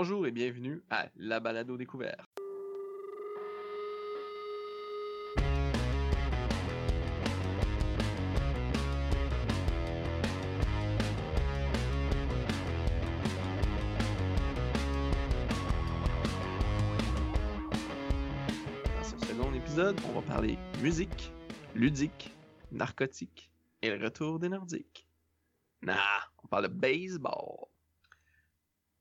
Bonjour et bienvenue à La Balado Découverte. Dans ce second épisode, on va parler musique, ludique, narcotique et le retour des Nordiques. Nah, on parle de baseball.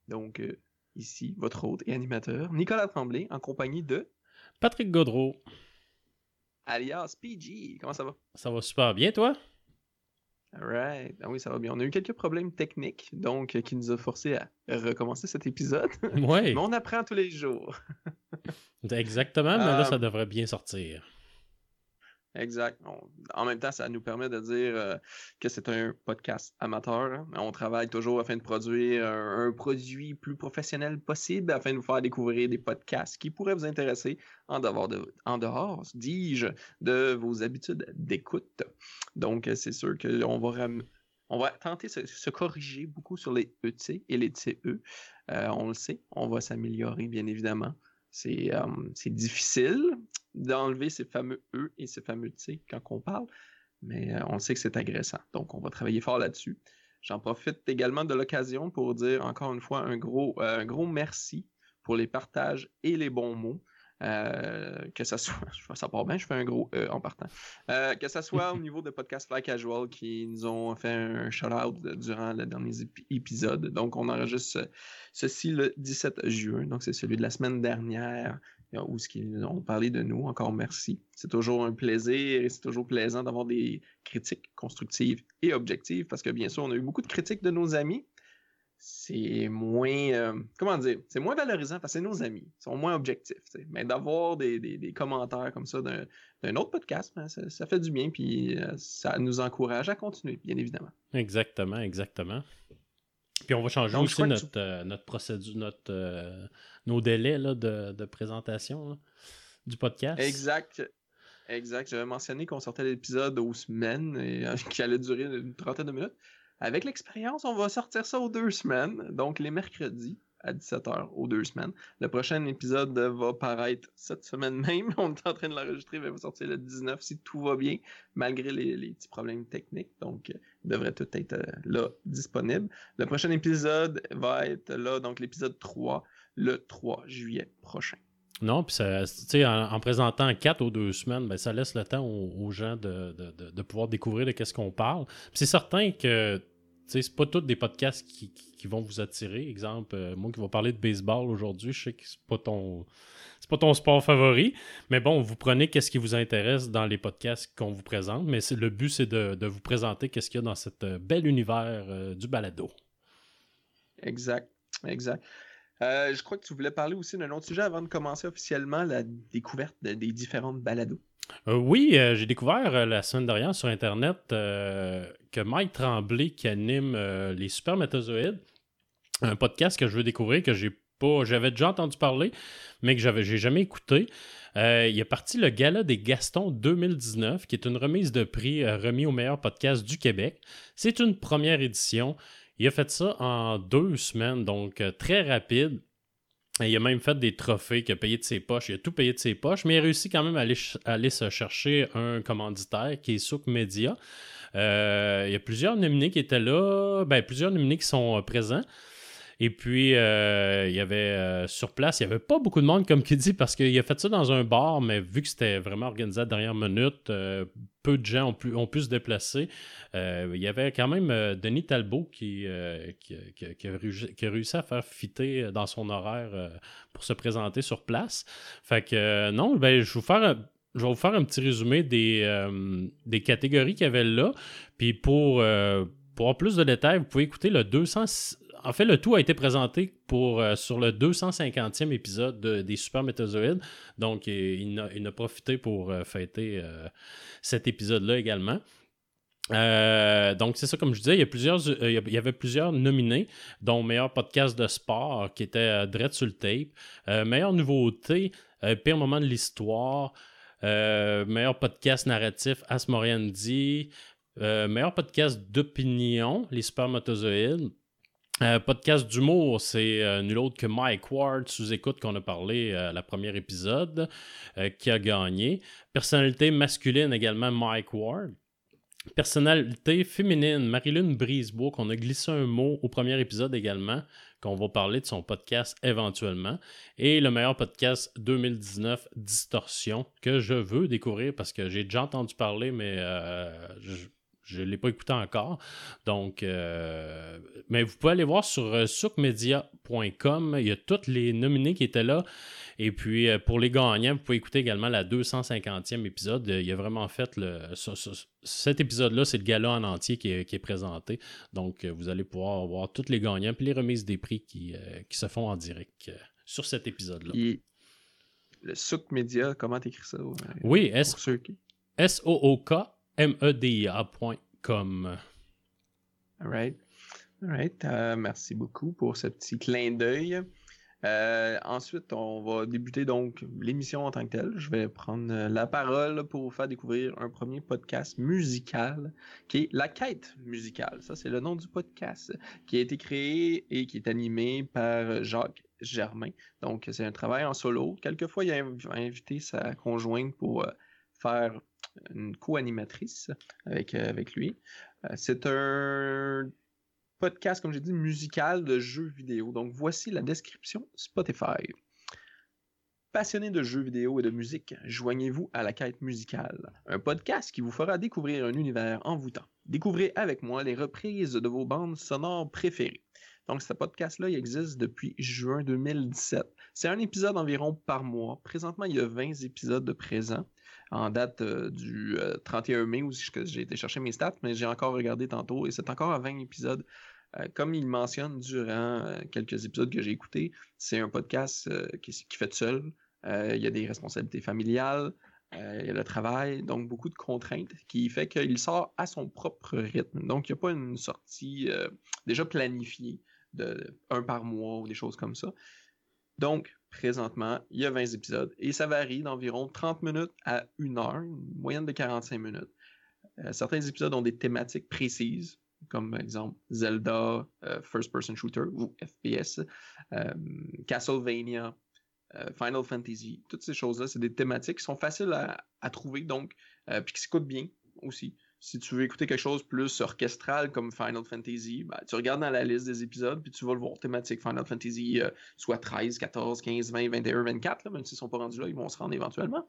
Donc, euh, ici, votre hôte et animateur, Nicolas Tremblay, en compagnie de Patrick Godreau. alias PG. Comment ça va? Ça va super bien, toi? Alright. Ah oui, ça va bien. On a eu quelques problèmes techniques, donc, euh, qui nous a forcé à recommencer cet épisode. Oui, Mais on apprend tous les jours. exactement, mais là, Ah. ça devrait bien sortir. Exact. En même temps, ça nous permet de dire euh, que c'est un podcast amateur. hein. On travaille toujours afin de produire un, produit plus professionnel possible afin de vous faire découvrir des podcasts qui pourraient vous intéresser en dehors, de, en dehors dis-je, de vos habitudes d'écoute. Donc, c'est sûr qu'on va, on va tenter de se, se corriger beaucoup sur les ET et les TE. Euh, on le sait, on va s'améliorer, bien évidemment. C'est euh, c'est difficile d'enlever ces fameux E et ces fameux T quand on parle, mais euh, on sait que c'est agressant. Donc, on va travailler fort là-dessus. J'en profite également de l'occasion pour dire encore une fois un gros, euh, un gros merci pour les partages et les bons mots. Euh, que ça soit, ça part bien, je fais un gros E en partant. Euh, que ça soit au niveau de Podcast Fly Casual qui nous ont fait un shout-out durant le dernier épi- épisode. Donc, on enregistre ce- ceci le 17 juin. Donc, c'est celui de la semaine dernière euh, où ce qu'ils ont parlé de nous. Encore merci. C'est toujours un plaisir et c'est toujours plaisant d'avoir des critiques constructives et objectives parce que bien sûr, on a eu beaucoup de critiques de nos amis. C'est moins, euh, comment dire, c'est moins valorisant parce que c'est nos amis. Ils sont moins objectifs. Mais d'avoir des, des- des commentaires comme ça d'un autre podcast, ben, ça, ça fait du bien puis euh, ça nous encourage à continuer, bien évidemment. Exactement, exactement. Puis on va changer Donc, aussi notre, euh, notre procédure, notre, nos délais là, de, de présentation là, du podcast. Exact. Exact. J'avais mentionné qu'on sortait l'épisode aux semaines et qui allait durer une trentaine de minutes. Avec l'expérience, on va sortir ça aux deux semaines, donc les mercredis à 17h aux deux semaines. Le prochain épisode va paraître cette semaine même. On est en train de l'enregistrer, mais il va sortir le 19 si tout va bien, malgré les, petits problèmes techniques. Donc, euh, il devrait tout être euh, là disponible. Le prochain épisode va être là, donc l'épisode 3, le 3 juillet prochain. Non, puis ça- en, en présentant quatre ou deux semaines, ben, ça laisse le temps aux, gens de, pouvoir découvrir de qu'est-ce qu'on parle. C'est certain que c'est pas tous des podcasts qui, vont vous attirer. Exemple, euh, moi qui vais parler de baseball aujourd'hui, je sais que c'est pas ton pas ton sport favori, mais bon, vous prenez qu'est-ce qui vous intéresse dans les podcasts qu'on vous présente, mais le but c'est de, de vous présenter qu'est-ce qu'il y a dans cet euh, bel univers euh, du balado. Exact, exact. Euh, je crois que tu voulais parler aussi d'un autre sujet avant de commencer officiellement la découverte de- des différentes balados. Euh, oui, euh, j'ai découvert euh, la semaine dernière sur Internet que Mike Tremblay, qui anime les Super Métazoïdes, un podcast que je veux découvrir, que j'ai pas, j'avais déjà entendu parler, mais que j'avais, j'ai jamais écouté. Il est parti le Gala des Gastons 2019, qui est une remise de prix remis au meilleur podcast du Québec. C'est une première édition. Il a fait ça en deux semaines, donc euh, très rapide. Il a même fait des trophées qu'il a payé de ses poches. Il a tout payé de ses poches, mais il a réussi quand même à aller se chercher un commanditaire qui est Souk Media. Euh, il y a plusieurs nominés qui étaient là, ben, plusieurs nominés qui sont euh, présents. Et puis, euh, il y avait euh, sur place, il n'y avait pas beaucoup de monde, comme qui parce qu'il a fait ça dans un bar, mais vu que c'était vraiment organisé à la dernière minute, euh, peu de gens ont pu, ont pu se déplacer. Il y avait quand même Denis Talbot qui, qui, a réussi, à faire fitter dans son horaire pour se présenter sur place. Fait que non, ben, je vais vous faire un, je vais vous faire un petit résumé des, des catégories qu'il y avait là. Puis pour, pour avoir plus de détails, vous pouvez écouter le 200. En fait, le tout a été présenté pour, euh, sur le 250e épisode de- des Super Métazoïdes. Donc, il, a, profité pour euh, fêter euh, cet épisode-là également. Donc, c'est ça, comme je disais, il y, avait plusieurs nominés, dont meilleur podcast de sport, qui était euh, Dread sur le tape, meilleure nouveauté, pire moment de l'histoire, meilleur podcast narratif, As Moriandi, euh, meilleur podcast d'opinion, Les Supermatozoïdes, Euh, podcast d'humour, c'est euh, nul autre que Mike Ward, sous-écoute qu'on a parlé à la première épisode, qui a gagné. Personnalité masculine également, Mike Ward. Personnalité féminine, Marilyn Brisebois, qu'on a glissé un mot au premier épisode également, qu'on va parler de son podcast éventuellement. Et le meilleur podcast 2019, Distorsion, que je veux découvrir parce que j'ai déjà entendu parler, mais euh, je ne l'ai pas écouté encore. Donc, euh, mais vous pouvez aller voir sur euh, soukmedia.com. Il y a tous les nominés qui étaient là. Et puis, euh, pour les gagnants, vous pouvez écouter également la 250e épisode. Il a vraiment fait le. cet épisode-là, c'est le gala en entier qui est, présenté. Donc, vous allez pouvoir voir tous les gagnants puis les remises des prix qui, qui se font en direct sur cet épisode-là. Le Souk Media, comment t'écris ça? Oui, S-O-O-K media.com. All right. All right. Euh, merci beaucoup pour ce petit clin d'œil. Euh, ensuite, on va débuter donc l'émission en tant que telle. Je vais prendre la parole pour vous faire découvrir un premier podcast musical qui est La Quête musicale. Ça, c'est le nom du podcast qui a été créé et qui est animé par Jacques Germain. Donc, c'est un travail en solo. Quelquefois, il a invité sa conjointe pour euh, faire une co-animatrice avec, euh, lui. Euh, c'est un podcast, comme j'ai dit, musical de jeux vidéo. Donc voici la description Spotify. Passionné de jeux vidéo et de musique, joignez-vous à la quête musicale, un podcast qui vous fera découvrir un univers envoûtant. Découvrez avec moi les reprises de vos bandes sonores préférées. Donc, ce podcast-là, existe depuis juin 2017. C'est un épisode environ par mois. Présentement, il y a 20 épisodes de présent en date euh, du 31 euh, mai où j'ai été chercher mes stats, mais j'ai encore regardé tantôt et c'est encore à 20 épisodes. Euh, comme il mentionne durant quelques épisodes que j'ai écoutés, c'est un podcast qui, fait seul. il y a des responsabilités familiales, il y a le travail, donc beaucoup de contraintes qui fait qu'il sort à son propre rythme. Donc il n'y a pas une sortie déjà planifiée de un par mois ou des choses comme ça. Donc, présentement, il y a 20 épisodes et ça varie d'environ 30 minutes à 1 heure, une moyenne de 45 minutes. Euh, certains épisodes ont des thématiques précises, comme par exemple Zelda, euh, First Person Shooter ou FPS, euh, Castlevania, Final Fantasy, toutes ces choses-là, c'est des thématiques qui sont faciles à, à trouver, donc, puis qui s'écoutent bien aussi. Si tu veux écouter quelque chose plus orchestral comme Final Fantasy, ben, tu regardes dans la liste des épisodes, puis tu vas le voir thématique Final Fantasy, euh, soit 13, 14, 15, 20, 21, 24, même s'ils ne sont pas rendus là, ils vont se rendre éventuellement.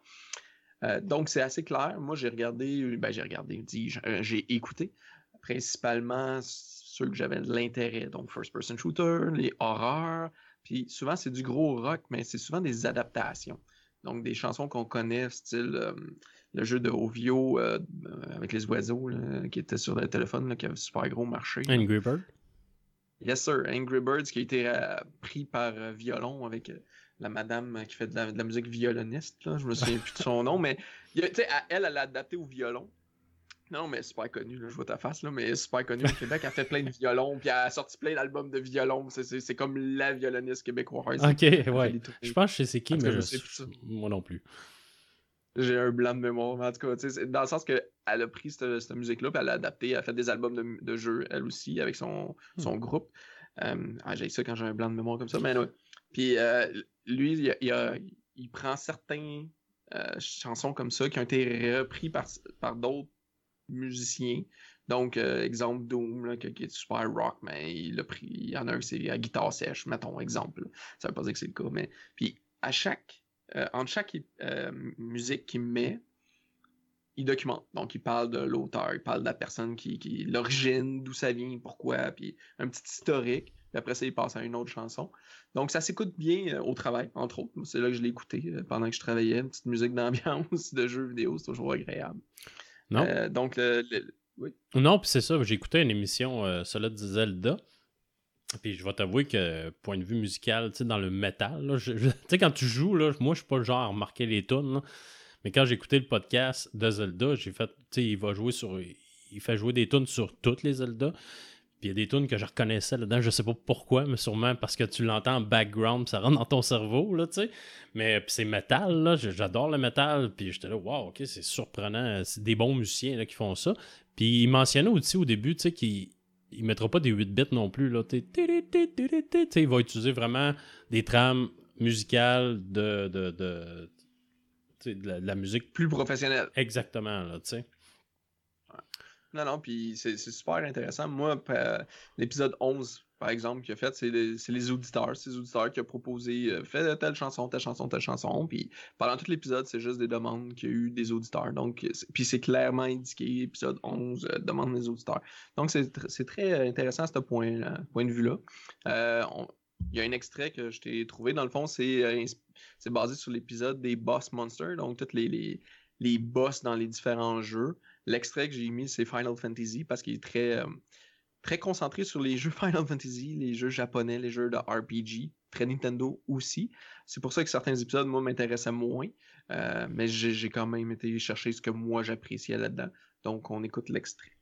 Euh, donc, c'est assez clair. Moi, j'ai regardé, ben, j'ai regardé, euh, j'ai écouté principalement ceux que j'avais de l'intérêt. Donc, First Person Shooter, les horreurs, puis souvent, c'est du gros rock, mais c'est souvent des adaptations. Donc, des chansons qu'on connaît, style le jeu de Ovio euh, avec les oiseaux qui était sur le téléphone, qui avait super gros marché. Angry Bird? Yes, sir. Angry Birds qui a été euh, pris par euh, violon avec la madame qui fait de la, musique violoniste. Là. Je me souviens plus de son nom, mais elle, elle l'a adapté au violon. Non, mais super connu, là, je vois ta face, là, mais super connu au Québec. Elle fait plein de violons, puis elle a sorti plein d'albums de violons. C'est comme la violoniste québécoise. Ok, ouais. Je pense que c'est qui, mais je, sais moi non plus j'ai un blanc de mémoire. En tout cas, dans le sens qu'elle a pris cette, musique-là, puis elle l'a adapté, elle a fait des albums de, de jeux, elle aussi, avec son, hmm. son groupe. Euh, ah, j'ai ça quand j'ai un blanc de mémoire comme ça, mais. Puis euh, lui, il, il, prend certaines euh, chansons comme ça qui ont été repris par, par d'autres musiciens. Donc, exemple Doom, qui, est super rock, mais il a pris, il y en a un, c'est à guitare sèche, mettons, exemple. Ça veut pas dire que c'est le cas, mais puis à chaque euh, entre chaque euh, musique qu'il met, il documente. Donc, il parle de l'auteur, il parle de la personne qui, qui l'origine, d'où ça vient, pourquoi, puis un petit historique. Puis après ça, il passe à une autre chanson. Donc, ça s'écoute bien euh, au travail, entre autres. C'est là que je l'ai écouté pendant que je travaillais. Une petite musique d'ambiance, de jeux vidéo, c'est toujours agréable. Non. donc, le, oui. Non, puis c'est ça. J'ai écouté une émission, euh, celle de Zelda. Puis je vais t'avouer que, point de vue musical, tu sais, dans le métal, tu sais, quand tu joues, là, moi, je suis pas le genre à remarquer les tunes, mais quand j'ai écouté le podcast de Zelda, j'ai fait, tu sais, il va jouer sur, il fait jouer des tunes sur toutes les Zelda. Puis il y a des tunes que je reconnaissais là-dedans, je sais pas pourquoi, mais sûrement parce que tu l'entends en background, ça rentre dans ton cerveau, là, tu sais. Mais c'est métal, là, j'adore le métal, puis j'étais là, waouh, ok, c'est surprenant, c'est des bons musiciens là, qui font ça. Puis il mentionnait aussi au début, tu sais, qu'il il mettra pas des 8 bits non plus. Là. il va utiliser vraiment des trames musicales de, de, de, de la, musique. Plus professionnelle. Exactement, là, tu sais. Non, non, puis c'est super intéressant. Moi, l'épisode 11, par exemple, qu'il a fait, c'est les, auditeurs. C'est les auditeurs qui ont proposé euh, fais telle chanson, telle chanson, telle chanson. Puis pendant tout l'épisode, c'est juste des demandes qu'il y a eu des auditeurs. Donc, puis c'est clairement indiqué, épisode 11, euh, demande des auditeurs. Donc, c'est très intéressant à ce point, euh, point de vue-là. il y a un extrait que je t'ai trouvé. Dans le fond, c'est basé sur l'épisode des Boss Monsters. Donc, tous les, les, les boss dans les différents jeux. L'extrait que j'ai mis, c'est Final Fantasy parce qu'il est très très concentré sur les jeux Final Fantasy, les jeux japonais, les jeux de RPG, très Nintendo aussi. C'est pour ça que certains épisodes, moi, m'intéressaient moins. Euh, mais j'ai quand même été chercher ce que moi j'appréciais là-dedans. Donc, on écoute l'extrait.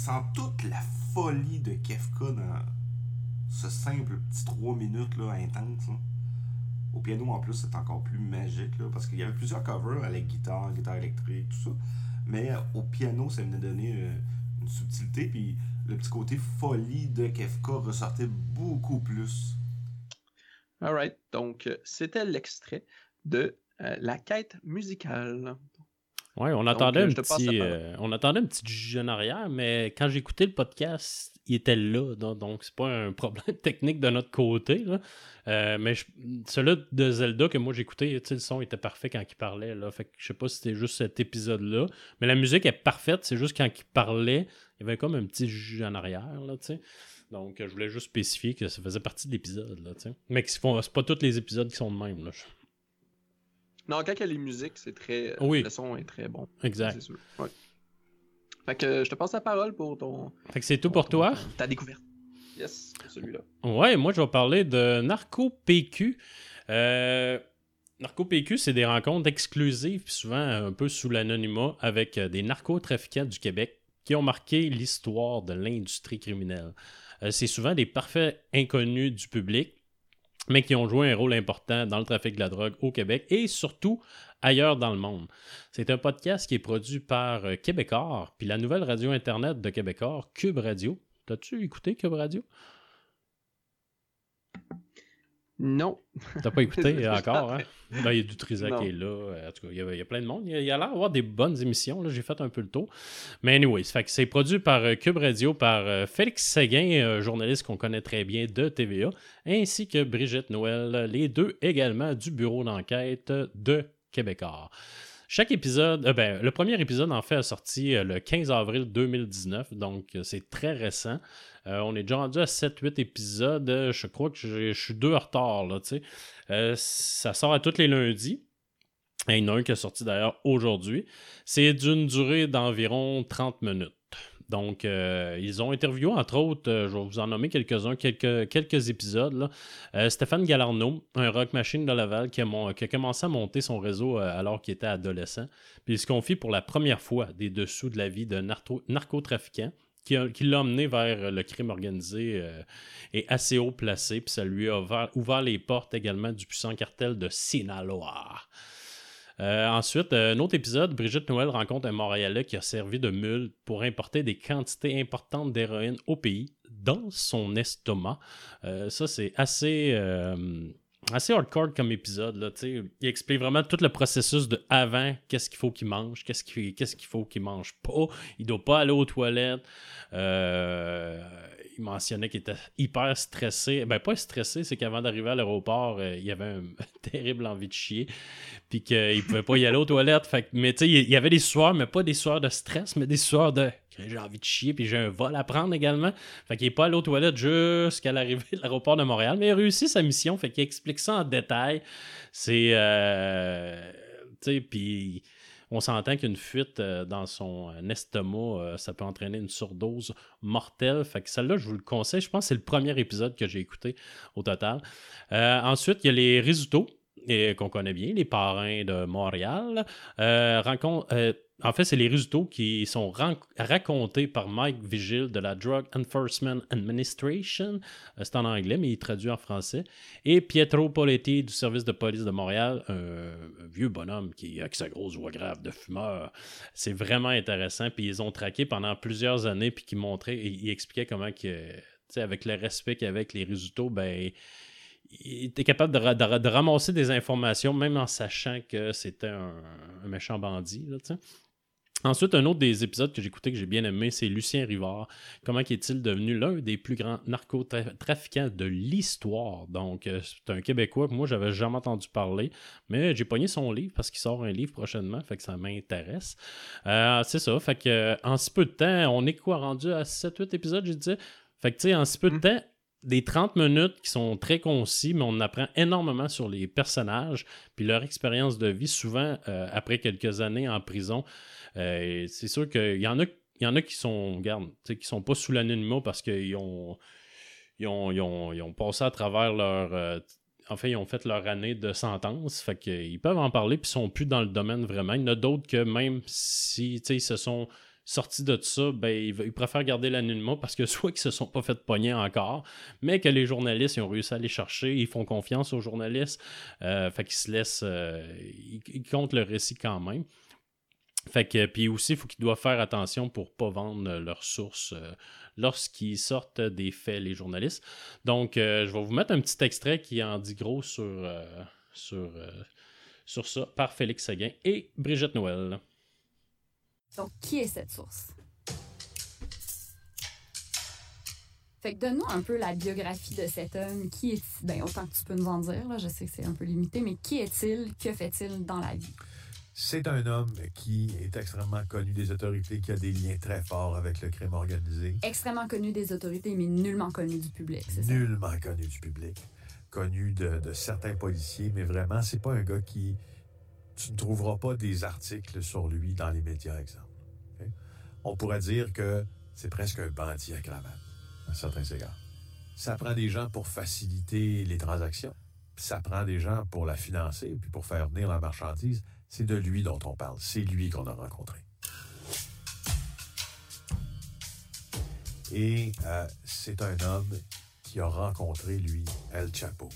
Sent toute la folie de Kefka dans ce simple petit 3 minutes là, intense. Au piano, en plus, c'est encore plus magique là, parce qu'il y avait plusieurs covers avec guitare, guitare électrique, tout ça. Mais euh, au piano, ça venait donner euh, une subtilité. Puis le petit côté folie de Kefka ressortait beaucoup plus. Alright, donc euh, c'était l'extrait de La quête musicale. Oui, on, attendait un petit, euh, on attendait un petit jeu en arrière, mais quand j'ai écouté le podcast, il était là. Donc, c'est pas un problème technique de notre côté. Euh, mais celui de Zelda que moi j'écoutais, le son était parfait quand il parlait. Là. Fait que je sais pas si c'était juste cet épisode-là. Mais la musique est parfaite, c'est juste quand il parlait, il y avait comme un petit jeu en arrière. Là, donc, je voulais juste spécifier que ça faisait partie de l'épisode. Mais c'est pas tous les épisodes qui sont de même. Là. Non, quand a les musiques, c'est très. Oui. Le son est très bon. Exact. Sûr. Fait que je te passe la parole pour ton. Fait que c'est tout pour toi? Ta découverte. Yes, celui-là. Ouais, moi je vais parler de Narco PQ. Euh, Narco PQ, c'est des rencontres exclusives, souvent un peu sous l'anonymat, avec euh, des narcotrafiquants du Québec qui ont marqué l'histoire de l'industrie criminelle. Euh, c'est souvent des parfaits inconnus du public mais qui ont joué un rôle important dans le trafic de la drogue au Québec et surtout ailleurs dans le monde. C'est un podcast qui est produit par euh, Québecor, puis la nouvelle radio Internet de Québecor, Cube Radio. T'as-tu écouté Cube Radio? Non. T'as pas écouté encore, hein? Ben, il y a du Trisac qui est là. Euh, en tout cas, il y a, plein de monde. Il y a, l'air d'avoir des bonnes émissions. J'ai fait un peu le tour. Mais anyway, c'est produit par euh, Cube Radio, par euh, Félix Séguin, journaliste qu'on connaît très bien de TVA, ainsi que Brigitte Noël, les deux également du bureau d'enquête de Québécois. Chaque épisode, ben, le premier épisode en fait a sorti le 15 avril 2019, donc c'est très récent. Euh, on est déjà rendu à 7-8 épisodes. Je crois que je suis deux en retard. Là, euh, ça sort à tous les lundis. il y en a un qui est sorti d'ailleurs aujourd'hui. C'est d'une durée d'environ 30 minutes. Donc, euh, ils ont interviewé, entre autres, je vais vous en nommer quelques-uns, quelques, épisodes. Stéphane Galarno, un rock machine de Laval, qui a, qui commencé à monter son réseau alors qu'il était adolescent. Puis il se confie pour la première fois des dessous de la vie de narcotrafiquant qui, l'a emmené vers le crime organisé euh, est assez haut placé, puis ça lui a ouvert, les portes également du puissant cartel de Sinaloa. Euh, ensuite, un autre épisode, Brigitte Noël rencontre un Montréalais qui a servi de mule pour importer des quantités importantes d'héroïne au pays dans son estomac. Euh, ça, c'est assez assez hardcore comme épisode. Là, il explique vraiment tout le processus de avant, qu'est-ce qu'il faut qu'il mange, qu'est-ce qu'il qu'il faut qu'il mange pas. Il doit pas aller aux toilettes. Euh, il mentionnait qu'il était hyper stressé. Ben, pas stressé, c'est qu'avant d'arriver à l'aéroport, euh, il avait une terrible envie de chier. Puis qu'il pouvait pas y aller aux toilettes. Fait, mais tu sais, il y avait des soirs, mais pas des soirs de stress, mais des soirs de j'ai envie de chier, puis j'ai un vol à prendre également. Fait qu'il n'est pas allé aux toilettes jusqu'à l'arrivée de l'aéroport de Montréal, mais il a réussi sa mission, fait qu'il explique ça en détail. C'est. Euh, tu sais, puis on s'entend qu'une fuite euh, dans son euh, estomac, ça peut entraîner une surdose mortelle. Fait que celle-là, je vous le conseille. Je pense que c'est le premier épisode que j'ai écouté au total. ensuite, il y a les risottos qu'on connaît bien, les parrains de Montréal. rencontre en fait, c'est les résultats qui sont racontés par Mike Vigil de la Drug Enforcement Administration. Euh, c'est en anglais, mais il traduit en français. Et Pietro Poletti du service de police de Montréal, un, vieux bonhomme qui, avec sa grosse voix grave de fumeur. C'est vraiment intéressant. Puis ils ont traqué pendant plusieurs années, puis qui montraient, et ils expliquaient comment que, avec le respect qu'avec les résultats, ben il était capable de, ramasser des informations, même en sachant que c'était un, méchant bandit. Là, Ensuite, un autre des épisodes que j'ai écouté que j'ai bien aimé, c'est Lucien Rivard. Comment est-il devenu l'un des plus grands narcotrafiquants de l'histoire? Donc, euh, c'est un Québécois que moi, j'avais jamais entendu parler, mais j'ai pogné son livre parce qu'il sort un livre prochainement, fait que ça m'intéresse. Euh, c'est ça, fait que en si peu de temps, on est quoi rendu à 7-8 épisodes, je disais? Fait que, tu sais, en si peu de mm. temps, des 30 minutes qui sont très concis, mais on apprend énormément sur les personnages, puis leur expérience de vie, souvent euh, après quelques années en prison. Euh, c'est sûr qu'il y en a, y en a qui sont, regarde, qui sont pas sous l'anonymat parce qu'ils ont ils ont, passé à travers leur. Euh, en fait, ils ont fait leur année de sentence. Fait qu'ils peuvent en parler puis ils sont plus dans le domaine vraiment. Il y en a d'autres que même si ils se sont sortis de ça, ben, ils, préfèrent garder l'anonymat parce que soit qu'ils se sont pas fait pogner encore, mais que les journalistes ils ont réussi à les chercher, ils font confiance aux journalistes, euh, fait qu'ils se laissent, euh, ils, comptent le récit quand même. Fait que, puis aussi, il faut qu'ils doivent faire attention pour pas vendre leurs sources euh, lorsqu'ils sortent des faits, les journalistes. Donc, je vais vous mettre un petit extrait qui en dit gros sur, ça par Félix Seguin et Brigitte Noël. Donc, qui est cette source? Fait que donne-nous un peu la biographie de cet homme. Qui est ben autant que tu peux nous en dire, là, je sais que c'est un peu limité, mais qui est-il? Que fait-il dans la vie? C'est un homme qui est extrêmement connu des autorités, qui a des liens très forts avec le crime organisé. Extrêmement connu des autorités, mais nullement connu du public, c'est ça? Nullement connu du public. Connu de, de certains policiers, mais vraiment, c'est pas un gars qui tu ne trouveras pas des articles sur lui dans les médias, exemple. On pourrait dire que c'est presque un bandit à cravate, à certains égards. Ça prend des gens pour faciliter les transactions. Ça prend des gens pour la financer, puis pour faire venir la marchandise. C'est de lui dont on parle. C'est lui qu'on a rencontré. Et euh, c'est un homme qui a rencontré, lui, El Chapo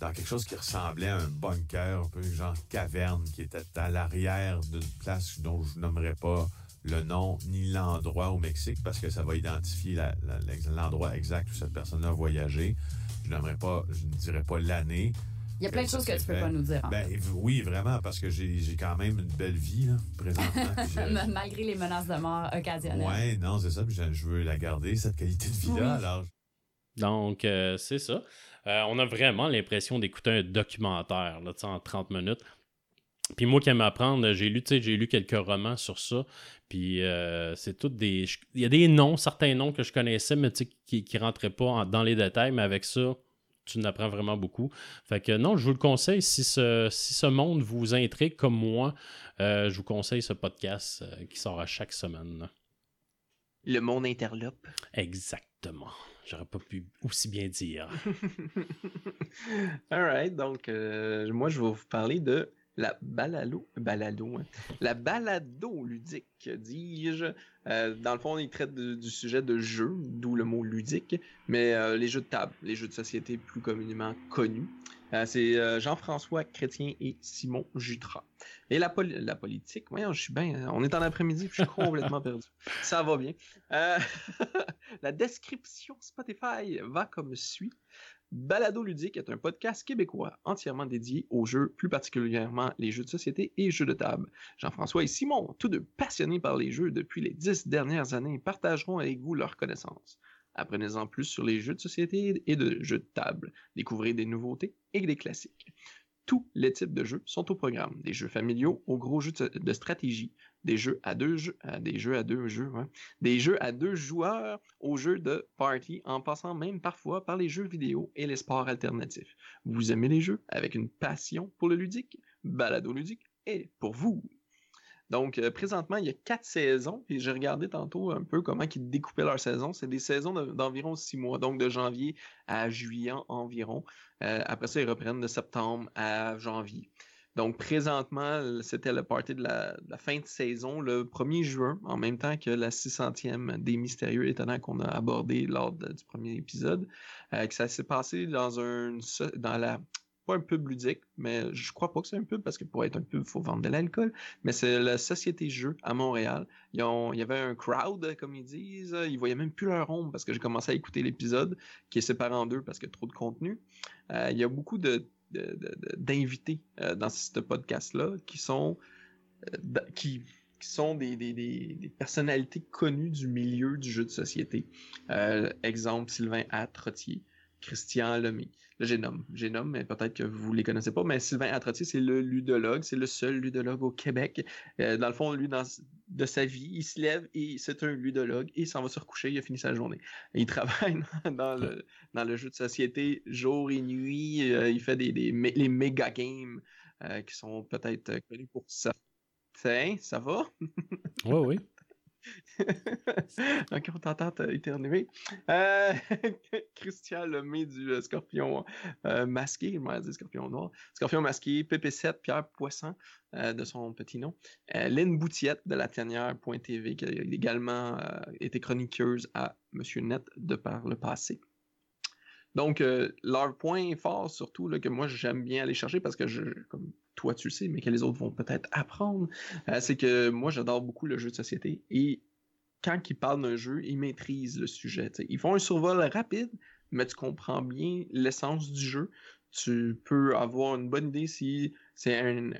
dans quelque chose qui ressemblait à un bunker, un peu genre caverne, qui était à l'arrière d'une place dont je nommerai pas le nom ni l'endroit au Mexique parce que ça va identifier l'endroit exact où cette personne a voyagé. Je n'aimerais pas, je ne dirais pas l'année. Il y a plein de choses que tu peux pas nous dire. Ben, oui, vraiment, parce que j'ai quand même une belle vie là, présentement. Malgré les menaces de mort occasionnelles. Oui, non, c'est ça. je, veux la garder, cette qualité de vie-là. Alors... Donc, euh, c'est ça. Euh, on a vraiment l'impression d'écouter un documentaire là, en 30 minutes. Puis moi qui aime apprendre, j'ai lu, j'ai lu quelques romans sur ça. Puis euh, c'est tout des. Il y a des noms, certains noms que je connaissais, mais qui ne rentraient pas dans les détails, mais avec ça, tu n'apprends vraiment beaucoup. Fait que non, je vous le conseille. Si ce, si ce monde vous intrigue comme moi, euh, je vous conseille ce podcast qui sort à chaque semaine. Le monde interlope. Exactement. J'aurais pas pu aussi bien dire. Alright, donc euh, moi je vais vous parler de la balado, balado hein. la balado ludique, dis-je. Euh, dans le fond, il traite du sujet de jeu, d'où le mot ludique, mais euh, les jeux de table, les jeux de société plus communément connus. Euh, c'est euh, Jean-François Chrétien et Simon Jutras. Et la, la politique, voyons, je suis bien. On est en après-midi, je suis complètement perdu. Ça va bien. Euh, la description Spotify va comme suit. Balado Ludique est un podcast québécois entièrement dédié aux jeux, plus particulièrement les jeux de société et jeux de table. Jean-François et Simon, tous deux passionnés par les jeux depuis les dix dernières années, partageront avec vous leurs connaissances. Apprenez-en plus sur les jeux de société et de jeux de table. Découvrez des nouveautés et des classiques. Tous les types de jeux sont au programme, des jeux familiaux aux gros jeux de stratégie, des jeux à deux jeux, des jeux à deux jeux, des jeux à deux joueurs aux jeux de party, en passant même parfois par les jeux vidéo et les sports alternatifs. Vous aimez les jeux avec une passion pour le ludique, balado ludique est pour vous. Donc, euh, présentement, il y a quatre saisons, et j'ai regardé tantôt un peu comment ils découpaient leur saison. C'est des saisons d'environ six mois, donc de janvier à juillet environ. Euh, après ça, ils reprennent de septembre à janvier. Donc, présentement, c'était le party de la, fin de saison, le 1er juin, en même temps que la 600e des Mystérieux Étonnants qu'on a abordé lors du premier épisode. Euh, que ça s'est passé dans un dans la pas un pub ludique, mais je crois pas que c'est un pub parce que pour être un pub, il faut vendre de l'alcool. Mais c'est la Société Jeux à Montréal. il y avait un crowd, comme ils disent. Ils voyaient même plus leur ombre parce que j'ai commencé à écouter l'épisode qui est séparé en deux parce qu'il y a trop de contenu. Euh, il y a beaucoup d'invités euh, dans ce podcast-là qui sont euh, qui, sont des, personnalités connues du milieu du jeu de société. exemple, Sylvain Atrotier, Christian Lemay. Nomme, j'ai nomme, mais peut-être que vous les connaissez pas. Mais Sylvain Atrotier, c'est le ludologue, c'est le seul ludologue au Québec. Euh, dans le fond, lui, dans, de sa vie, il se lève et c'est un ludologue il s'en va se recoucher, il a fini sa journée. il travaille dans le, le jeu de société jour et nuit. Euh, il fait des, les méga games euh, qui sont peut-être connus pour ça. Ça va? oui, oui. ok, on t'entend éternuer. Euh, Christian Lemay du euh, Scorpion euh, masqué, je m'en dit Scorpion noir. Scorpion masqué, PP7, Pierre Poisson, de son petit nom. Lynn Boutiette de la Tanière.tv, qui a également été chroniqueuse à Monsieur Net de par le passé. Donc, leur point fort, surtout, là, que moi j'aime bien aller chercher parce que je, comme toi tu le sais, mais que les autres vont peut-être apprendre, euh, c'est que moi j'adore beaucoup le jeu de société et quand ils parlent d'un jeu, ils maîtrisent le sujet. Ils font un survol rapide, mais tu comprends bien l'essence du jeu. Tu peux avoir une bonne idée si c'est un,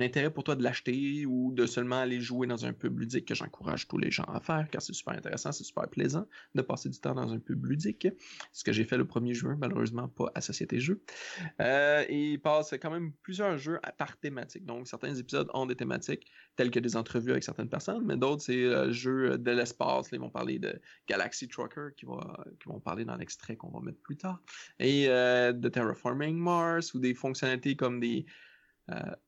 intérêt pour toi de l'acheter ou de seulement aller jouer dans un pub ludique que j'encourage tous les gens à faire car c'est super intéressant, c'est super plaisant de passer du temps dans un pub ludique. Ce que j'ai fait le 1er juin, malheureusement pas à Société Jeux. Euh, et il passe quand même plusieurs jeux par thématique. Donc certains épisodes ont des thématiques telles que des entrevues avec certaines personnes, mais d'autres c'est le jeu de l'espace. Ils vont parler de Galaxy Trucker qui, va, qui vont parler dans l'extrait qu'on va mettre plus tard. Et euh, de Terraforming Mars ou des fonctionnalités comme des euh,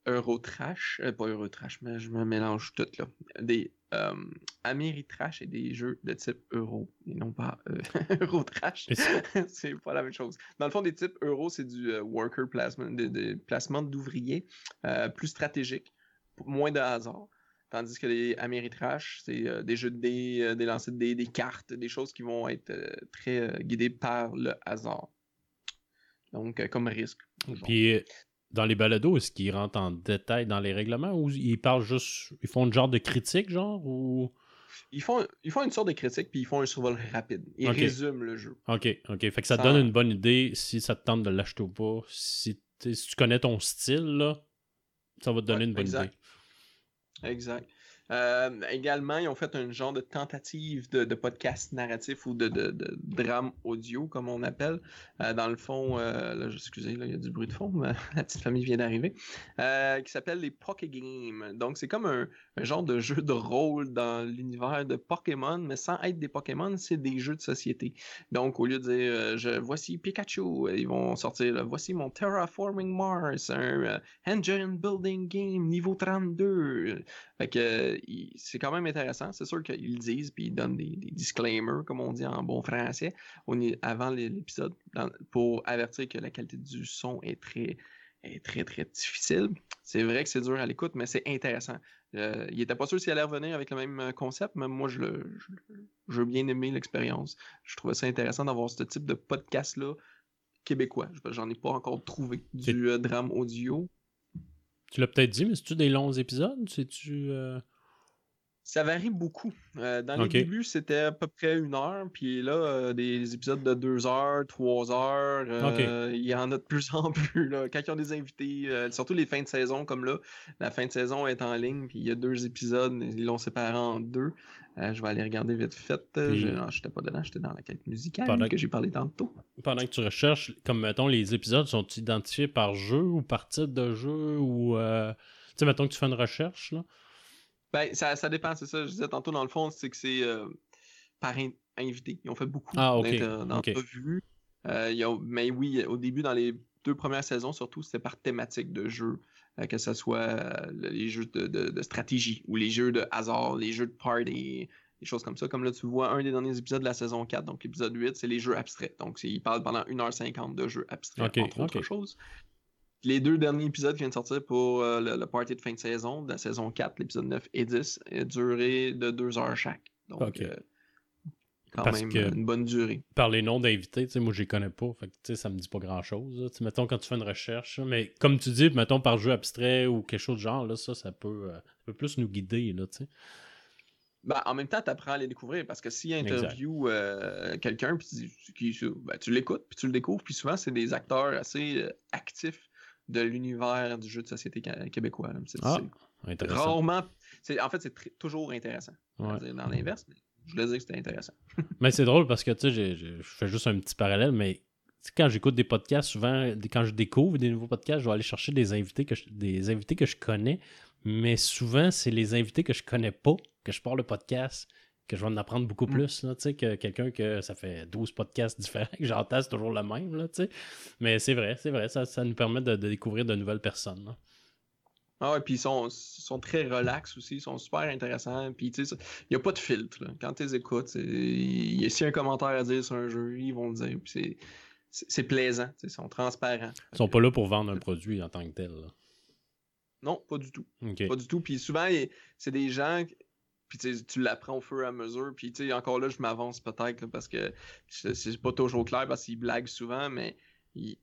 Eurotrash, euh, pas Eurotrash, mais je me mélange tout là. Des euh, Ameritrash et des jeux de type Euro, et non pas euh, Eurotrash. c'est pas la même chose. Dans le fond, des types Euro, c'est du worker placement, de, placement d'ouvriers plus stratégique, moins de hasard. Tandis que les Ameritrash, c'est des jeux de dés, des lancers de dés, des cartes, des choses qui vont être très guidées par le hasard. Donc, comme risque. Puis, dans les balados, est-ce qu'ils rentrent en détail dans les règlements ou ils parlent juste. Ils font une genre de critique, genre ou? Ils font, ils font une sorte de critique puis ils font un survol rapide. Ils résument le jeu. Ok, ok. Fait que ça, te donne une bonne idée si ça te tente de l'acheter ou pas. Si, si, tu connais ton style, là, ça va te donner une bonne idée. Exact. Euh, également, ils ont fait un genre de tentative de, podcast narratif ou de, drame audio, comme on appelle. Euh, dans le fond, euh, là, excusez, il y a du bruit de fond, la petite famille vient d'arriver, qui s'appelle les Poké Games. Donc, c'est comme un, genre de jeu de rôle dans l'univers de Pokémon, mais sans être des Pokémon, c'est des jeux de société. Donc, au lieu de dire, voici Pikachu, ils vont sortir, voici mon Terraforming Mars, un Engine Building Game niveau 32. Fait que c'est quand même intéressant. C'est sûr qu'ils le disent, puis ils donnent des, disclaimers, comme on dit en bon français, avant l'épisode, pour avertir que la qualité du son est très, très, très difficile. C'est vrai que c'est dur à l'écoute, mais c'est intéressant. Euh, il n'était pas sûr s'il allait revenir avec le même euh, concept, mais moi, je, le, veux bien aimer l'expérience. Je trouvais ça intéressant d'avoir ce type de podcast-là québécois. J'en ai pas encore trouvé du euh, drame audio. Tu l'as peut-être dit, mais c'est-tu des longs épisodes? C'est-tu. Ça varie beaucoup. Euh, dans les débuts, c'était à peu près une heure, puis là, euh, des épisodes de deux heures, trois heures, euh, il y en a de plus en plus. Là. Quand ils ont des invités, surtout les fins de saison, comme là, la fin de saison est en ligne, puis il y a deux épisodes, ils l'ont séparé en deux. je vais aller regarder vite fait. Je n'étais pas dedans, j'étais dans la quête musicale que j'ai parlé tantôt. Pendant que tu recherches, comme mettons, les épisodes sont identifiés par jeu ou par titre de jeu ou. tu sais, mettons que tu fais une recherche, là. Ben, ça, ça dépend, c'est ça. Je disais tantôt, dans le fond, c'est que c'est euh, par invité. Ils ont fait beaucoup ah, d'entrevues. Euh, mais oui, au début, dans les deux premières saisons, surtout, c'était par thématique de jeu. Euh, que ce soit les jeux de, stratégie ou les jeux de hasard, les jeux de party, des choses comme ça. Comme là, tu vois un des derniers épisodes de la saison 4, donc l'épisode 8, c'est les jeux abstraits. Donc, ils parlent pendant 1h50 de jeux abstraits, entre autres choses. Les deux derniers épisodes qui viennent de sortir pour euh, le, le party de fin de saison, de la saison 4, l'épisode 9 et 10, a duré de deux heures chaque. Donc, euh, quand Parce même que- une bonne durée. Par les noms d'invités, moi, je les connais pas. Fait que, ça me dit pas grand-chose. Mettons, quand tu fais une recherche. Mais comme tu dis, mettons, par jeu abstrait ou quelque chose de genre, là, ça, ça peut, euh, ça peut plus nous guider, là, tu sais. Ben, en même temps, tu apprends à les découvrir parce que s'il interview euh, quelqu'un, puis tu, ben, tu l'écoutes, puis tu le découvres, puis souvent, c'est des acteurs assez euh, actifs de l'univers du jeu de société québécois. C'est Ah, rarement. En fait, c'est toujours intéressant. Ouais. dire, Dans l'inverse, mais je voulais dire que c'était intéressant. Mais c'est drôle parce que, tu sais, je fais juste un petit parallèle, mais quand j'écoute des podcasts, souvent, quand je découvre des nouveaux podcasts, je vais aller chercher des invités que je, des invités que je connais, mais souvent, c'est les invités que je connais pas, que je pars le podcast, que je vais en apprendre beaucoup Mm. plus, là, tu sais, que quelqu'un que ça fait 12 podcasts différents, que j'entends, c'est toujours le même, là, tu sais. Mais c'est vrai, c'est vrai, ça, ça nous permet de, de découvrir de nouvelles personnes, là. Ah ouais, puis ils sont, sont très relax aussi, ils sont super intéressants. Puis tu sais, il n'y a pas de filtre. là. Quand tu les écoutes, il y a- s'il y a un commentaire à dire sur un jeu, ils vont le dire. Puis c'est- plaisant, ils sont transparents. Ils sont pas là pour vendre un produit en tant que tel, là. Non, pas du tout. Pas du tout. Puis souvent, c'est des gens. Puis tu l'apprends au fur et à mesure. Puis encore là, je m'avance peut-être parce que c'est pas toujours clair parce qu'ils blaguent souvent, mais ils,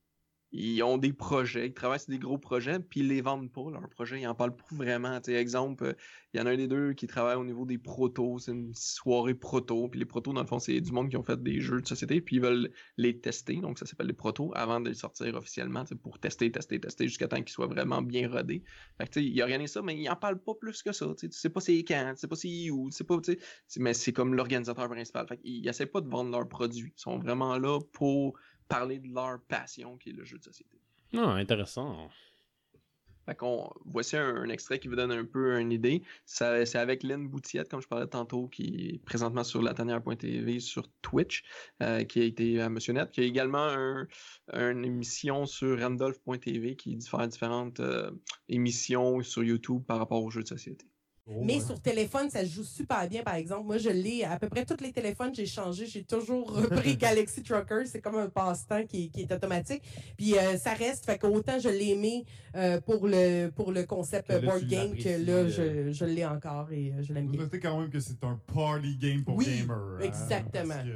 ils ont des projets, ils travaillent sur des gros projets, puis ils les vendent pas, leurs projets, ils en parlent pas vraiment. Tu sais, exemple, il y en a un des deux qui travaille au niveau des protos, c'est une soirée proto, puis les protos, dans le fond, c'est du monde qui ont fait des jeux de société, puis ils veulent les tester, donc ça s'appelle les protos, avant de les sortir officiellement, pour tester, tester, tester, jusqu'à temps qu'ils soient vraiment bien rodés. Fait que, tu sais, il organise ça, mais il en parle pas plus que ça. Tu sais, tu sais pas c'est quand, tu sais pas c'est où, tu sais pas, tu sais, c'est- mais c'est comme l'organisateur principal. Fait qu'ils essaient pas de vendre leurs produits. Ils sont vraiment là pour parler de leur passion, qui est le jeu de société. Ah, intéressant. Fait qu'on, voici un, un extrait qui vous donne un peu une idée. Ça- C'est avec Lynn Boutillette, comme je parlais tantôt, qui est présentement sur latanière.tv sur Twitch, euh, qui a été à Monsieur Net, qui a également un- une émission sur Randolph.tv qui diffère différentes euh, émissions sur YouTube par rapport aux jeux de société. Oh, Mais ouais. sur téléphone, ça se joue super bien, par exemple. Moi, je l'ai à peu près tous les téléphones, j'ai changé, j'ai toujours repris Galaxy Trucker. C'est comme un passe-temps qui, qui est automatique. Puis euh, ça reste, fait qu'autant je l'ai aimé euh, pour, le, pour le concept là, board game que là, euh. je, je l'ai encore et je l'aime bien. Notez quand même que c'est un party game pour Oui, gamers. hein, exactement. parce que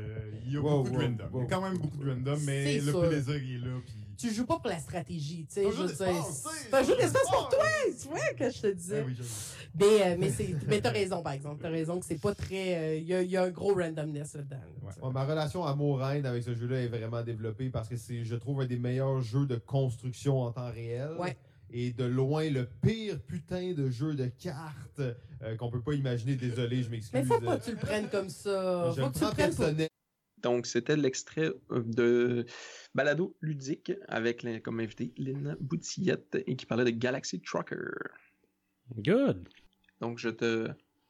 il y a Wow, beaucoup de wow, random. Il y a quand même beaucoup de random, mais le sûr. plaisir il est là. Puis... Tu joues pas pour la stratégie, tu sais. Je C'est un jeu d'espace pour toi, tu vois, que je te disais. Ah oui, j'avoue. Mais, euh, mais, c'est- mais t'as raison, par exemple. T'as raison que c'est pas très. euh, Il y, a, il y a un gros randomness là-dedans. là, Ouais. tu sais. Ouais, ma relation amour-haine avec ce jeu-là est vraiment développée parce que c'est, je trouve, un des meilleurs jeux de construction en temps réel. Ouais. Et de loin, le pire putain de jeu de cartes euh, qu'on peut pas imaginer. Désolé, je m'excuse. Mais faut pas que tu le prennes comme ça. Je Faut que tu le prennes pour. Donc, c'était l'extrait euh, de Balado ludique avec comme invité Lynn Boutillette et qui parlait de Galaxy Trucker. Good. Donc, je te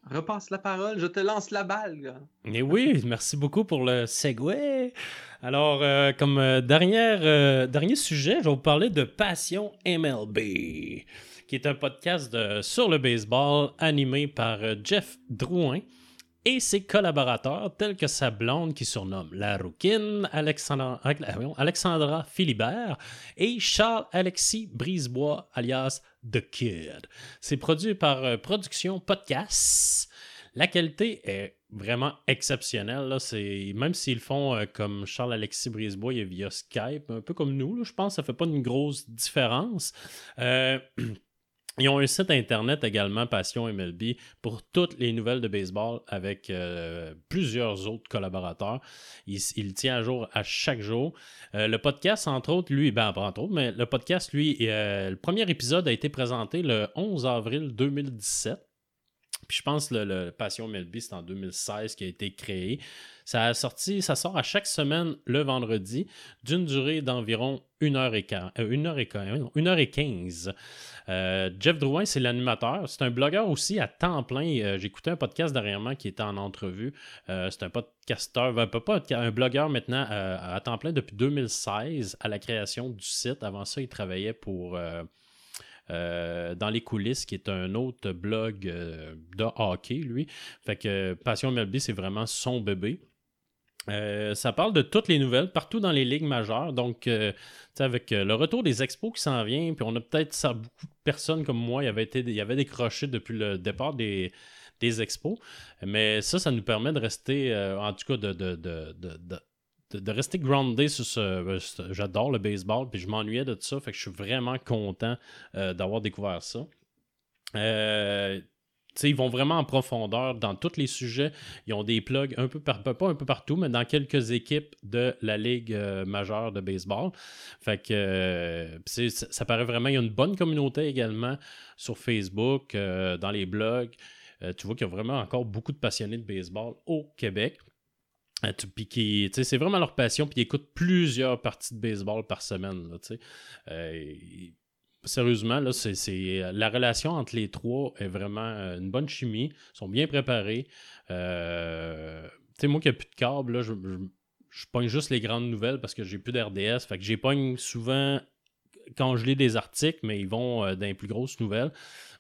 repasse la parole, je te lance la balle. Et oui, merci beaucoup pour le segue. Alors, euh, comme euh, dernière, euh, dernier sujet, je vais vous parler de Passion MLB, qui est un podcast de- sur le baseball animé par Jeff Drouin et ses collaborateurs, tels que sa blonde qui surnomme la rouquine, Alexandra, Alexandra Philibert et Charles-Alexis Brisebois, alias The Kid. C'est produit par euh, Production Podcast. La qualité est vraiment exceptionnelle. Là. C'est, même s'ils font euh, comme Charles-Alexis Brisebois via Skype, un peu comme nous, je pense que ça fait pas une grosse différence. Euh, Ils ont un site internet également, Passion MLB, pour toutes les nouvelles de baseball avec euh, plusieurs autres collaborateurs. Il, tient à jour à chaque jour. Euh, le podcast, entre autres, lui, ben, entre autres, mais le podcast, lui, euh, le premier épisode a été présenté le 11 avril 2017. Puis je pense que le, Passion MLB, c'est en 2016 qui a été créé. Ça sort à chaque semaine le vendredi, d'une durée d'environ 1h15. Euh, 1h15, 1h15. Euh, Jeff Drouin, c'est l'animateur. C'est un blogueur aussi à temps plein. Euh, J'écoutais un podcast dernièrement qui était en entrevue. Euh, c'est un podcasteur, ben, un blogueur maintenant euh, à temps plein depuis 2016 à la création du site. Avant ça, il travaillait pour. Euh, euh, dans les coulisses, qui est un autre blog euh, de hockey, lui. Fait que Passion MLB, c'est vraiment son bébé. Euh, ça parle de toutes les nouvelles partout dans les ligues majeures. Donc, euh, avec euh, le retour des expos qui s'en vient, puis on a peut-être ça, beaucoup de personnes comme moi, il y avait, été, y avait décroché depuis le départ des, des expos. Mais ça, ça nous permet de rester, euh, en tout cas, de- de- rester groundé sur ce. euh, ce- J'adore le baseball, puis je m'ennuyais de ça, fait que je suis vraiment content euh, d'avoir découvert ça. Euh, ils vont vraiment en profondeur dans tous les sujets. Ils ont des plugs un peu pas un peu partout, mais dans quelques équipes de la Ligue majeure de baseball. Fait que ça, paraît vraiment, il y a une bonne communauté également sur Facebook, dans les blogs. Tu vois qu'il y a vraiment encore beaucoup de passionnés de baseball au Québec. C'est vraiment leur passion, puis ils écoutent plusieurs parties de baseball par semaine. là. Euh, sérieusement, là, c'est, la relation entre les trois est vraiment euh, une bonne chimie. Ils sont bien préparés. Euh, moi qui n'ai plus de câble, là, je, pogne juste les grandes nouvelles parce que j'ai plus d'RDS. Fait que souvent quand je lis des articles, mais ils vont euh, dans les plus grosses nouvelles.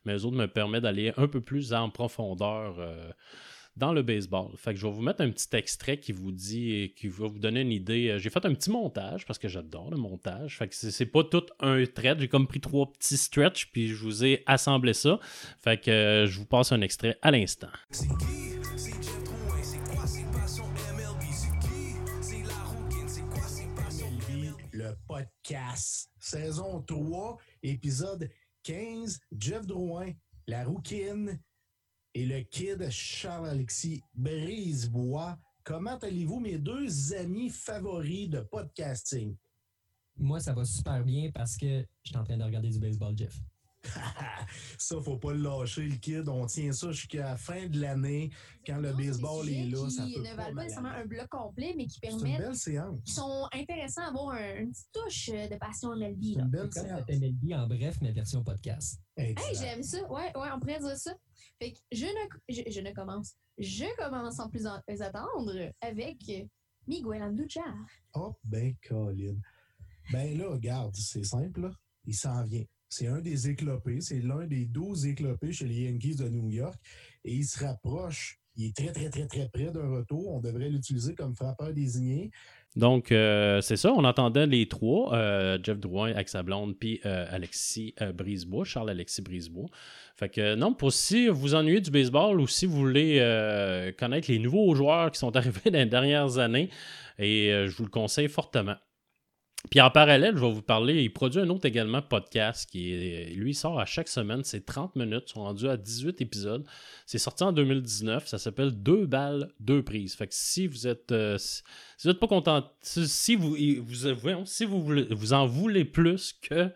Mais eux autres me permettent d'aller un peu plus en profondeur dans le baseball. Fait que je vais vous mettre un petit extrait qui vous dit, qui va vous donner une idée. J'ai fait un petit montage parce que j'adore le montage. Fait que c'est pas tout un trait. J'ai comme pris trois petits stretches puis je vous ai assemblé ça. Fait que euh, je vous passe un extrait à l'instant. MLB, le podcast. Saison 3, épisode 15. Jeff Drouin, la rouquine et le kid Charles-Alexis Brisebois. Comment allez-vous, mes deux amis favoris de podcasting? Moi, ça va super bien parce que je suis en train de regarder du baseball, Jeff. Ça, faut pas le lâcher, le kid. On tient ça jusqu'à la fin de l'année. Quand le baseball est là, ça qui peut ne pas valent pas nécessairement un bloc complet, mais qui C'est une permettent, belle séance. qui sont intéressants à avoir un- une petite touche euh, de passion MLB. Là. une belle séance. MLB en bref, mais version podcast. Hey, j'aime ça. Ouais, ouais, on pourrait dire ça. Fait que je ne, je, je ne commence. Je commence sans plus en- plus attendre avec Miguel Andujar. Oh, ben, Colin. Ben là, regarde, c'est simple, là. Il s'en vient. C'est un des éclopés. C'est l'un des 12 éclopés chez les Yankees de New York. Et il se rapproche. Il est très, très, très, très près d'un retour. On devrait l'utiliser comme frappeur désigné. Donc, euh, c'est ça, on entendait les trois, euh, Jeff Drouin sa blonde, puis euh, Alexis Brisebois, Charles-Alexis Brisebois. Fait que non, pour si vous ennuyez du baseball ou si vous voulez connaître les nouveaux joueurs qui sont arrivés dans les dernières années, et je vous le conseille fortement. Puis en parallèle, je vais vous parler, il produit un autre également podcast qui lui sort à chaque semaine, c'est 30 minutes, ils sont rendus à 18 épisodes. C'est sorti en 2019, ça s'appelle Deux balles, deux prises. Fait que si vous êtes euh, si vous n'êtes pas content, si si vous, en voulez plus que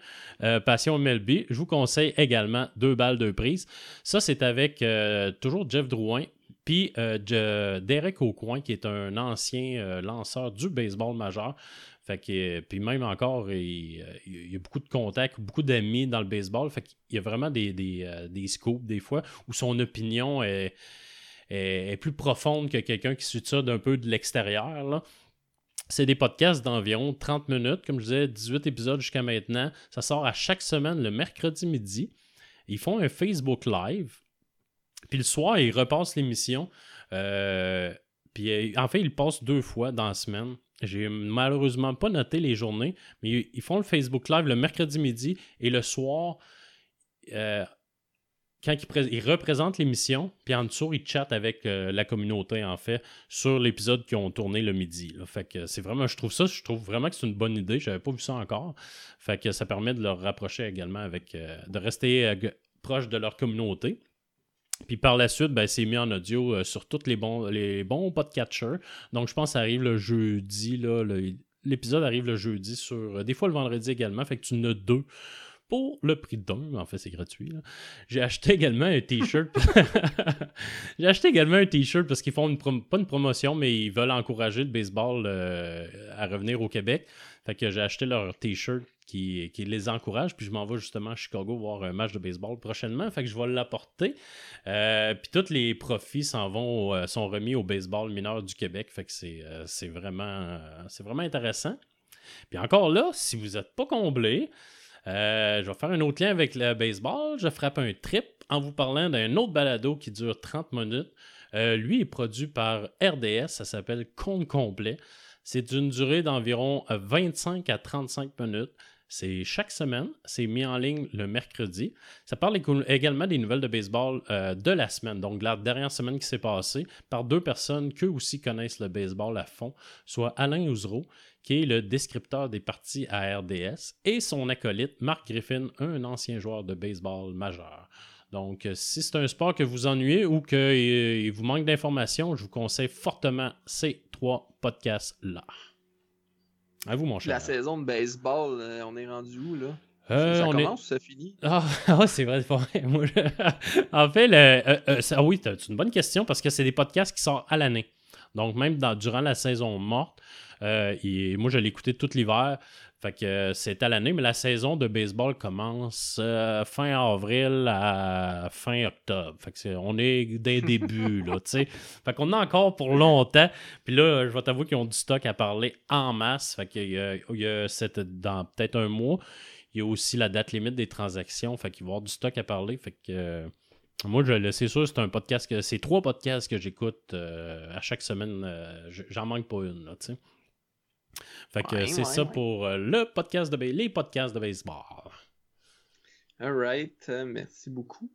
euh, Passion MLB, je vous conseille également Deux balles, deux prises. Ça, c'est avec euh, toujours Jeff Drouin, puis euh, Derek Aucoin, qui est un ancien euh, lanceur du baseball majeur. Fait que, euh, puis même encore, il, euh, il y a beaucoup de contacts, beaucoup d'amis dans le baseball. Fait qu'il y a vraiment des, des, euh, des scoops des fois où son opinion est, est, plus profonde que quelqu'un qui suit ça d'un peu de l'extérieur. C'est des podcasts d'environ 30 minutes, comme je disais, 18 épisodes jusqu'à maintenant. Ça sort à chaque semaine le mercredi midi. Ils font un Facebook Live. Puis le soir, ils repassent l'émission. Puis en fait, ils passent deux fois dans la semaine. J'ai malheureusement pas noté les journées, mais ils- font le Facebook Live le mercredi midi et le soir, euh, quand ils, pré- ils représentent l'émission, puis en dessous, ils chattent avec euh, la communauté, en fait, sur l'épisode qu'ils ont tourné le midi. Fait que c'est vraiment, je trouve ça, je trouve vraiment que c'est une bonne idée. J'avais pas vu ça encore. Fait que ça permet de leur rapprocher également avec, euh, de rester proche de leur communauté. Puis par la suite, ben, c'est mis en audio euh, sur tous les bons, les bons podcatchers. Donc je pense que ça arrive le jeudi. là, L'épisode arrive le jeudi sur. euh, des fois le vendredi également. Fait que tu en as deux pour le prix d'un. En fait, c'est gratuit. J'ai acheté également un t-shirt. J'ai acheté également un t-shirt parce qu'ils font une pas une promotion, mais ils veulent encourager le baseball euh, à revenir au Québec. Fait que j'ai acheté leur t-shirt qui, les encourage. Puis je m'en vais justement à Chicago voir un match de baseball prochainement. Fait que je vais l'apporter. Euh, puis tous les profits s'en vont, euh, sont remis au baseball mineur du Québec. Fait que c'est euh, c'est vraiment, c'est vraiment intéressant. Puis encore là, si vous n'êtes pas comblé, je vais faire un autre lien avec le baseball. Je frappe un trip en vous parlant d'un autre balado qui dure 30 minutes. Lui est produit par RDS, ça s'appelle Compte complet. C'est d'une durée d'environ euh, 25 à 35 minutes. C'est chaque semaine, c'est mis en ligne le mercredi. Ça parle également des nouvelles de baseball euh, de la semaine, donc de la dernière semaine qui s'est passée, par deux personnes qui aussi connaissent le baseball à fond, soit Alain Ouzreau, qui est le descripteur des parties à RDS, et son acolyte Marc Griffin, un ancien joueur de baseball majeur. Donc, euh, si c'est un sport que vous ennuyez ou qu'il vous manque d'informations, je vous conseille fortement ces trois podcasts-là. À vous, mon cher. La saison de baseball, euh, on est rendu où, là? Euh, ça on est- commence ou ça finit? Ah, ah, c'est vrai, c'est pas vrai. Moi, je- en fait, le- euh, euh, ça- oui, c'est une bonne question parce que c'est des podcasts qui sortent à l'année. Donc, même dans- durant la saison morte, euh, moi, je l'ai écouté tout l'hiver. Fait que euh, c'est à l'année, mais la saison de baseball commence euh, fin avril à fin octobre. Fait que c'est- on est des débuts, là, tu sais. Fait qu'on a encore pour longtemps. Puis là, je vais t'avouer qu'ils ont du stock à parler en masse. Fait qu'il y a, il y a cette, dans peut-être un mois, il y a aussi la date limite des transactions. Fait qu'il va y avoir du stock à parler. Fait que moi, je c'est sûr, c'est un podcast que c'est trois podcasts que j'écoute euh, à chaque semaine. euh, je- J'en manque pas une, là, tu sais. Fait que Ouais, c'est ouais, ça ouais. pour euh, le podcast de les podcasts de baseball. All right, merci beaucoup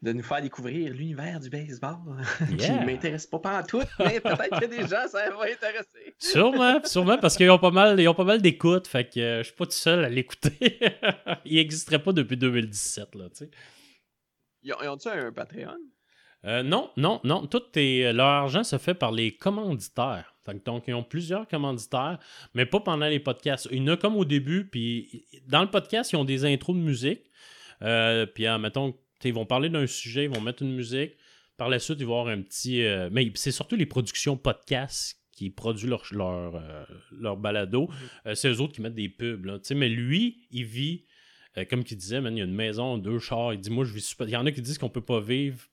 de nous faire découvrir l'univers du baseball qui ne m'intéresse pas pas tout, mais peut-être que des gens ça va intéresser. Sûrement, sûrement parce qu'ils ont pas mal, ils ont pas mal d'écoutes. Fait que je suis pas tout seul à l'écouter. Il n'existerait pas depuis 2017, là, tu sais. Ils ont- ils ont-tu un Patreon? Euh, non, non, non. Tout est, leur argent se fait par les commanditaires. Donc, ils ont plusieurs commanditaires, mais pas pendant les podcasts. Il y en a comme au début, puis dans le podcast, ils ont des intros de musique. Euh, puis, euh, mettons, ils vont parler d'un sujet, ils vont mettre une musique. Par la suite, ils vont avoir un petit. euh, mais c'est surtout les productions podcasts qui produisent leur, leur, euh, leur balado. Euh, c'est eux autres qui mettent des pubs. là. Mais lui, il vit. Euh, comme il disait, il y a une maison, deux chars. Il dit, moi, je vis super. Il y en a qui disent qu'on peut pas vivre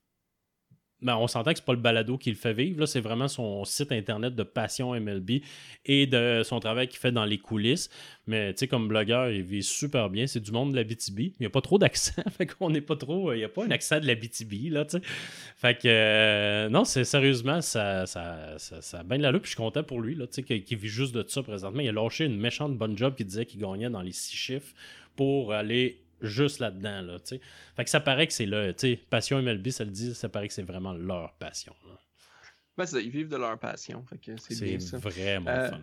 mais on s'entend que c'est pas le balado qui le fait vivre, c'est vraiment son site internet de passion MLB et de son travail qu'il fait dans les coulisses. Mais tu sais, comme blogueur, il vit super bien. C'est du monde de la BTB. Il n'y a pas trop d'accent. fait qu'on n'est pas trop. Il n'y a pas un accent de la BTB, là. Fait que euh, non, c'est sérieusement, ça, ça, ça, a bien de la Puis je suis content pour lui, là, tu sais, qu'il vit juste de ça présentement. Il a lâché une méchante bonne job qui disait qu'il gagnait dans les six chiffres pour aller juste là-dedans, là. Fait que ça paraît que c'est là, passion MLB, ça le dit, ça paraît que c'est vraiment leur passion. là. Ben, ça, ils vivent de leur passion, c'est C'est bien ça. vraiment Euh, fun.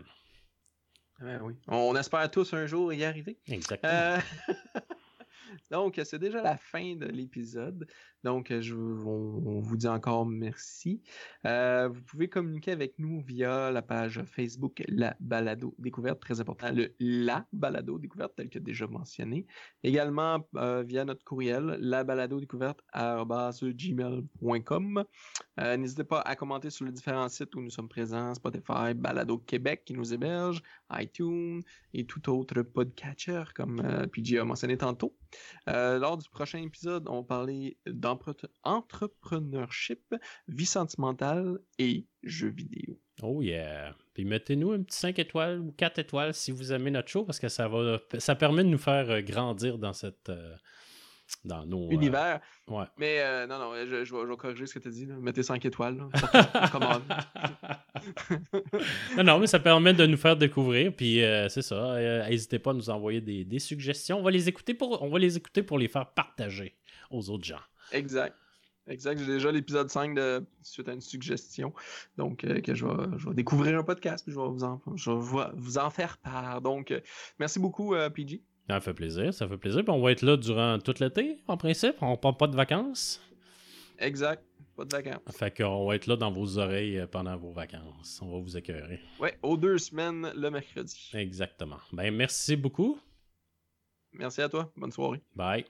Ben oui. On espère tous un jour y arriver. Exactement. Euh, Donc, c'est déjà la fin de l'épisode. Donc, je, on, vous dit encore merci. Euh, vous pouvez communiquer avec nous via la page Facebook La Balado Découverte, très important, le La Balado Découverte, tel que déjà mentionné. Également euh, via notre courriel, la balado. Euh, N'hésitez pas à commenter sur les différents sites où nous sommes présents, Spotify, Balado Québec qui nous héberge, iTunes et tout autre podcatcher comme euh, PG a mentionné tantôt. Euh, lors du prochain épisode, on va parler d'entrepreneurship, vie sentimentale et jeux vidéo. Oh yeah. Puis mettez-nous un petit 5 étoiles ou 4 étoiles si vous aimez notre show parce que ça va ça permet de nous faire euh, grandir dans cette euh, dans nos euh, Univers. ouais. Mais euh, non, non, je, je vais, je vais corriger ce que tu as dit. là. Mettez 5 étoiles. non, non, mais ça permet de nous faire découvrir. Puis c'est ça. N'hésitez pas à nous envoyer des, des suggestions. On va les écouter pour on va les écouter pour les faire partager aux autres gens. Exact. Exact. J'ai déjà l'épisode 5 de suite à une suggestion. Donc, euh, que je vais, je vais découvrir un podcast puis je vais vous en, je vais vous en faire part. Donc, euh, merci beaucoup, euh, PG. Ça fait plaisir, ça fait plaisir. Puis on va être là durant tout l'été, en principe. On prend pas de vacances. Exact. Pas de vacances. Fait qu'on va être là dans vos oreilles euh, pendant vos vacances. On va vous accueillir. Ouais, aux deux semaines le mercredi. Exactement. Ben merci beaucoup. Merci à toi. Bonne soirée. Bye.